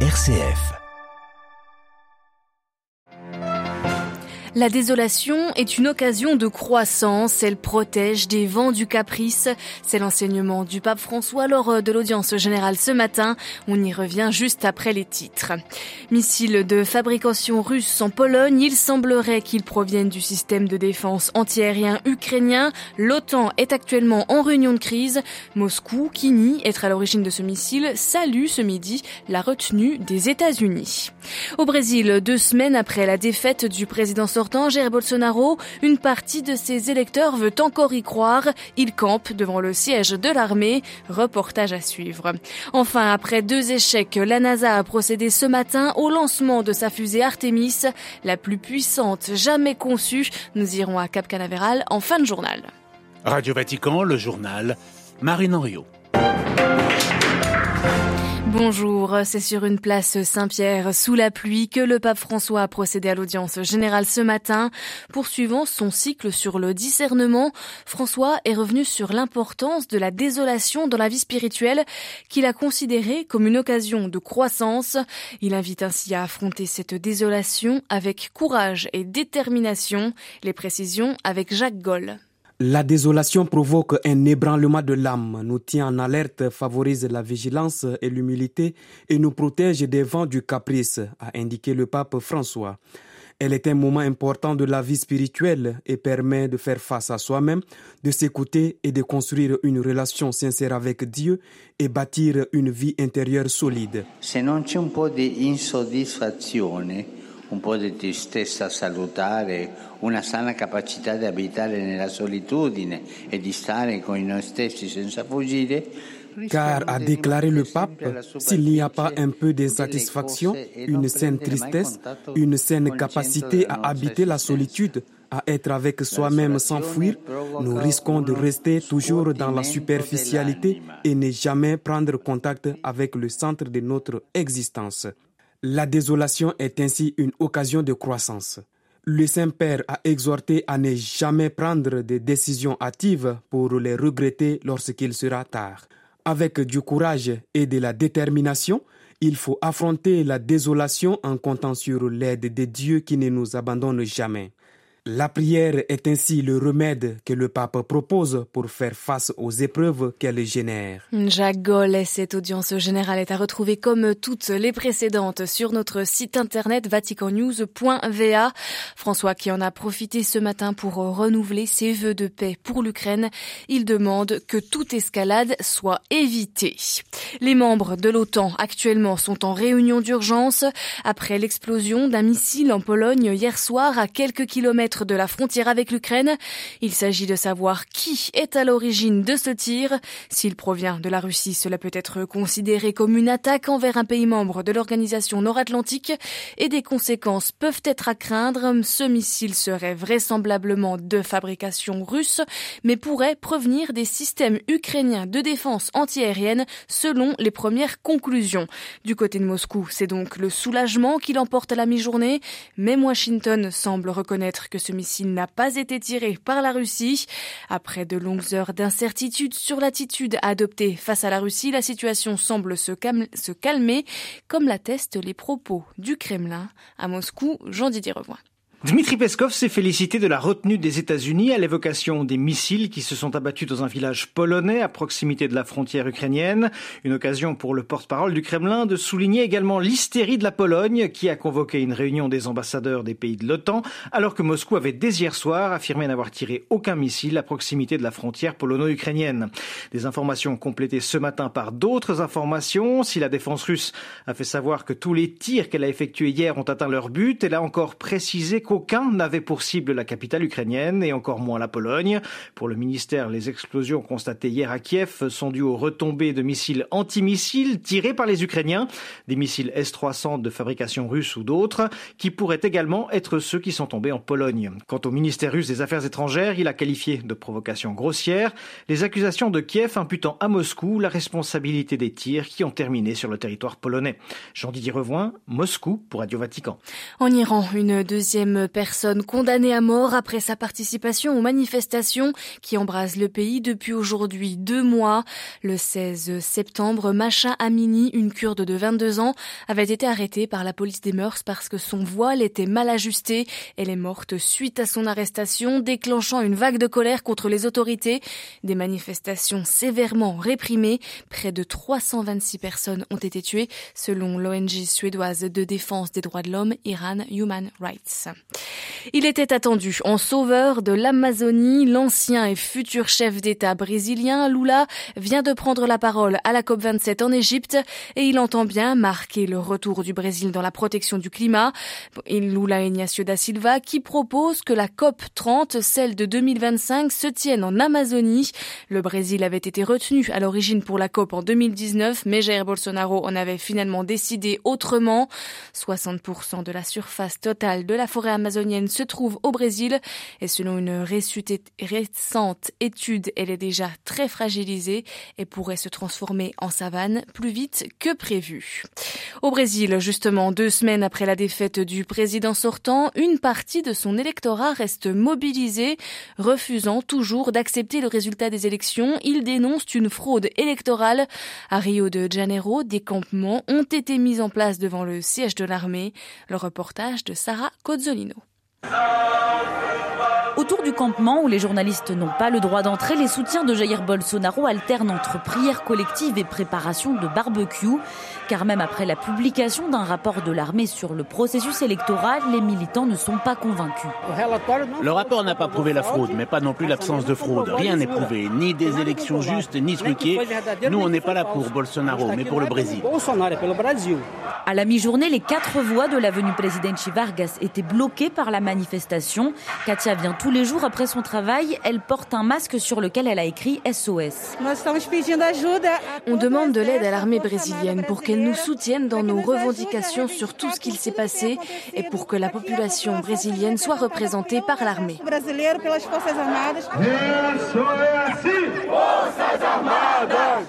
RCF. La désolation est une occasion de croissance, elle protège des vents du caprice. C'est l'enseignement du pape François lors de l'audience générale ce matin. On y revient juste après les titres. Missiles de fabrication russe en Pologne, il semblerait qu'ils proviennent du système de défense antiaérien ukrainien. L'OTAN est actuellement en réunion de crise. Moscou, qui nie être à l'origine de ce missile, salue ce midi la retenue des États-Unis. Au Brésil, deux semaines après la défaite du président sortant Jair Bolsonaro, une partie de ses électeurs veut encore y croire. Il campe devant le siège de l'armée. Reportage à suivre. Enfin, après deux échecs, la NASA a procédé ce matin au lancement de sa fusée Artemis, la plus puissante jamais conçue. Nous irons à Cap Canaveral en fin de journal. Radio Vatican, le journal, Marine Henriot. Bonjour, c'est sur une place Saint-Pierre sous la pluie que le pape François a procédé à l'audience générale ce matin. Poursuivant son cycle sur le discernement, François est revenu sur l'importance de la désolation dans la vie spirituelle qu'il a considérée comme une occasion de croissance. Il invite ainsi à affronter cette désolation avec courage et détermination. Les précisions avec Jacques Goll. La désolation provoque un ébranlement de l'âme, nous tient en alerte, favorise la vigilance et l'humilité et nous protège des vents du caprice, a indiqué le pape François. Elle est un moment important de la vie spirituelle et permet de faire face à soi-même, de s'écouter et de construire une relation sincère avec Dieu et bâtir une vie intérieure solide. Se non c'è un insoddisfazione, un po' di tristezza salutare, una sana capacità di abitare nella solitudine e di stare con noi stessi senza fuggire, car, a déclaré le pape, s'il n'y a pas un peu d'insatisfaction, une saine tristesse, une saine capacité à habiter la solitude, à être avec soi-même sans fuir, nous risquons de rester toujours dans la superficialité et ne jamais prendre contact avec le centre de notre existence. La désolation est ainsi une occasion de croissance. Le Saint-Père a exhorté à ne jamais prendre des décisions hâtives pour les regretter lorsqu'il sera tard. Avec du courage et de la détermination, il faut affronter la désolation en comptant sur l'aide de Dieu qui ne nous abandonne jamais. La prière est ainsi le remède que le pape propose pour faire face aux épreuves qu'elle génère. Jacques Goll, cette audience générale est à retrouver comme toutes les précédentes sur notre site internet vaticannews.va. François qui en a profité ce matin pour renouveler ses vœux de paix pour l'Ukraine. Il demande que toute escalade soit évitée. Les membres de l'OTAN actuellement sont en réunion d'urgence après l'explosion d'un missile en Pologne hier soir à quelques kilomètres de la frontière avec l'Ukraine. Il s'agit de savoir qui est à l'origine de ce tir. S'il provient de la Russie, cela peut être considéré comme une attaque envers un pays membre de l'organisation nord-atlantique et des conséquences peuvent être à craindre. Ce missile serait vraisemblablement de fabrication russe, mais pourrait provenir des systèmes ukrainiens de défense antiaérienne selon les premières conclusions. Du côté de Moscou, c'est donc le soulagement qui l'emporte à la mi-journée. Même Washington semble reconnaître que ce missile n'a pas été tiré par la Russie. Après de longues heures d'incertitude sur l'attitude adoptée face à la Russie, la situation semble se, calmer, comme l'attestent les propos du Kremlin. À Moscou, Jean-Didier. Dmitri Peskov s'est félicité de la retenue des États-Unis à l'évocation des missiles qui se sont abattus dans un village polonais à proximité de la frontière ukrainienne. Une occasion pour le porte-parole du Kremlin de souligner également l'hystérie de la Pologne qui a convoqué une réunion des ambassadeurs des pays de l'OTAN alors que Moscou avait dès hier soir affirmé n'avoir tiré aucun missile à proximité de la frontière polono-ukrainienne. Des informations complétées ce matin par d'autres informations. Si la défense russe a fait savoir que tous les tirs qu'elle a effectués hier ont atteint leur but, elle a encore précisé qu'aucun n'avait pour cible la capitale ukrainienne et encore moins la Pologne. Pour le ministère, les explosions constatées hier à Kiev sont dues aux retombées de missiles antimissiles tirés par les Ukrainiens, des missiles S-300 de fabrication russe ou d'autres, qui pourraient également être ceux qui sont tombés en Pologne. Quant au ministère russe des Affaires étrangères, il a qualifié de provocation grossière les accusations de Kiev imputant à Moscou la responsabilité des tirs qui ont terminé sur le territoire polonais. Jean-Didier Revoin, Moscou pour Radio Vatican. En Iran, une deuxième personne condamnée à mort après sa participation aux manifestations qui embrasent le pays depuis aujourd'hui deux mois. Le 16 septembre, Macha Amini, une kurde de 22 ans, avait été arrêtée par la police des mœurs parce que son voile était mal ajusté. Elle est morte suite à son arrestation, déclenchant une vague de colère contre les autorités. Des manifestations sévèrement réprimées. Près de 326 personnes ont été tuées, selon l'ONG suédoise de défense des droits de l'homme, Iran Human Rights. Il était attendu en sauveur de l'Amazonie, l'ancien et futur chef d'État brésilien Lula vient de prendre la parole à la COP27 en Égypte et il entend bien marquer le retour du Brésil dans la protection du climat. Et Lula Ignacio da Silva qui propose que la COP 30, celle de 2025, se tienne en Amazonie. Le Brésil avait été retenu à l'origine pour la COP en 2019, mais Jair Bolsonaro en avait finalement décidé autrement. 60% de la surface totale de la forêt amazonienne se trouve au Brésil et selon une récente étude, elle est déjà très fragilisée et pourrait se transformer en savane plus vite que prévu. Au Brésil, justement, deux semaines après la défaite du président sortant, une partie de son électorat reste mobilisée, refusant toujours d'accepter le résultat des élections. Il dénonce une fraude électorale. À Rio de Janeiro, des campements ont été mis en place devant le siège de l'armée. Le reportage de Sarah Cozzolino. Oh, Autour du campement où les journalistes n'ont pas le droit d'entrer, les soutiens de Jair Bolsonaro alternent entre prières collectives et préparation de barbecue. Car même après la publication d'un rapport de l'armée sur le processus électoral, les militants ne sont pas convaincus. Le rapport n'a pas prouvé la fraude, mais pas non plus l'absence de fraude. Rien n'est prouvé, ni des élections justes, ni truquées. Nous, on n'est pas là pour Bolsonaro, mais pour le Brésil. À la mi-journée, les quatre voies de l'avenue Presidente Vargas étaient bloquées par la manifestation. Katia vient tous les jours après son travail. Elle porte un masque sur lequel elle a écrit SOS. On demande de l'aide à l'armée brésilienne pour qu'elle nous soutienne dans nos revendications sur tout ce qu'il s'est passé et pour que la population brésilienne soit représentée par l'armée.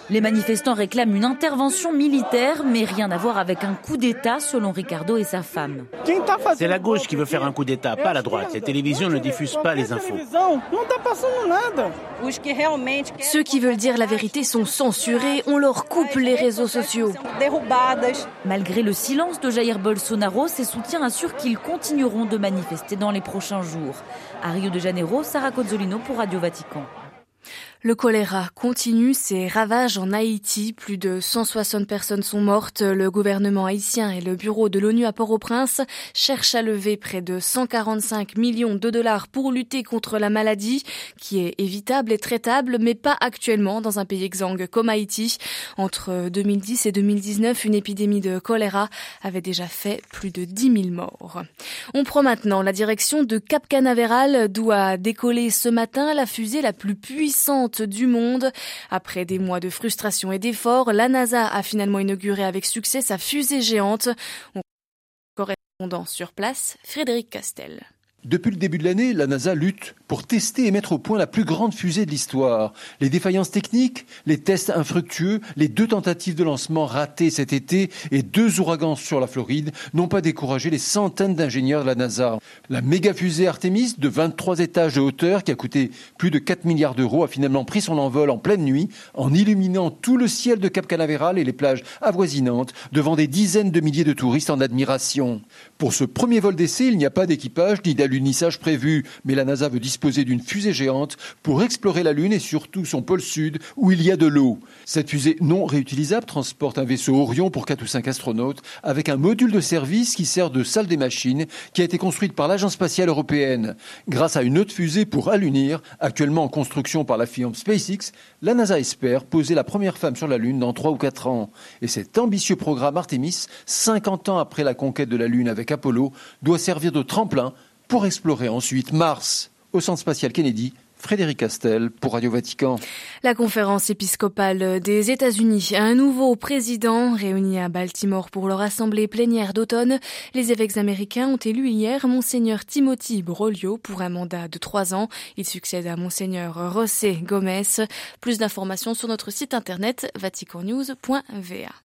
Les manifestants réclament une intervention militaire, mais rien à voir avec un coup d'État, selon Ricardo et sa femme. C'est la gauche qui veut faire un coup d'État, pas la droite. Les télévisions ne diffusent pas les infos. Ceux qui veulent dire la vérité sont censurés, on leur coupe les réseaux sociaux. Malgré le silence de Jair Bolsonaro, ses soutiens assurent qu'ils continueront de manifester dans les prochains jours. À Rio de Janeiro, Sarah Cozzolino pour Radio Vatican. Le choléra continue ses ravages en Haïti. Plus de 160 personnes sont mortes. Le gouvernement haïtien et le bureau de l'ONU à Port-au-Prince cherchent à lever près de 145 millions de dollars pour lutter contre la maladie qui est évitable et traitable, mais pas actuellement dans un pays exsangue comme Haïti. Entre 2010 et 2019, une épidémie de choléra avait déjà fait plus de 10 000 morts. On prend maintenant la direction de Cap Canaveral d'où a décollé ce matin la fusée la plus puissante du monde. Après des mois de frustration et d'efforts, la NASA a finalement inauguré avec succès sa fusée géante. Correspondant sur place, Frédéric Castel. Depuis le début de l'année, la NASA lutte pour tester et mettre au point la plus grande fusée de l'histoire. Les défaillances techniques, les tests infructueux, les deux tentatives de lancement ratées cet été et deux ouragans sur la Floride n'ont pas découragé les centaines d'ingénieurs de la NASA. La méga fusée Artemis de 23 étages de hauteur qui a coûté plus de 4 milliards d'euros a finalement pris son envol en pleine nuit en illuminant tout le ciel de Cap Canaveral et les plages avoisinantes devant des dizaines de milliers de touristes en admiration. Pour ce premier vol d'essai, il n'y a pas d'équipage ni d'alunissage prévu, mais la NASA veut disposer d'une fusée géante pour explorer la Lune et surtout son pôle sud où il y a de l'eau. Cette fusée non réutilisable transporte un vaisseau Orion pour 4 ou 5 astronautes avec un module de service qui sert de salle des machines qui a été construite par l'Agence spatiale européenne. Grâce à une autre fusée pour allunir, actuellement en construction par la firme SpaceX, la NASA espère poser la première femme sur la Lune dans 3 ou 4 ans. Et cet ambitieux programme Artemis, 50 ans après la conquête de la Lune avec Apollo, doit servir de tremplin pour explorer ensuite Mars. Au Centre spatial Kennedy, Frédéric Castel pour Radio Vatican. La conférence épiscopale des États-Unis a un nouveau président réuni à Baltimore pour leur assemblée plénière d'automne. Les évêques américains ont élu hier Monseigneur Timothy Broglio pour un mandat de trois ans. Il succède à Monseigneur José Gomez. Plus d'informations sur notre site internet vaticannews.va.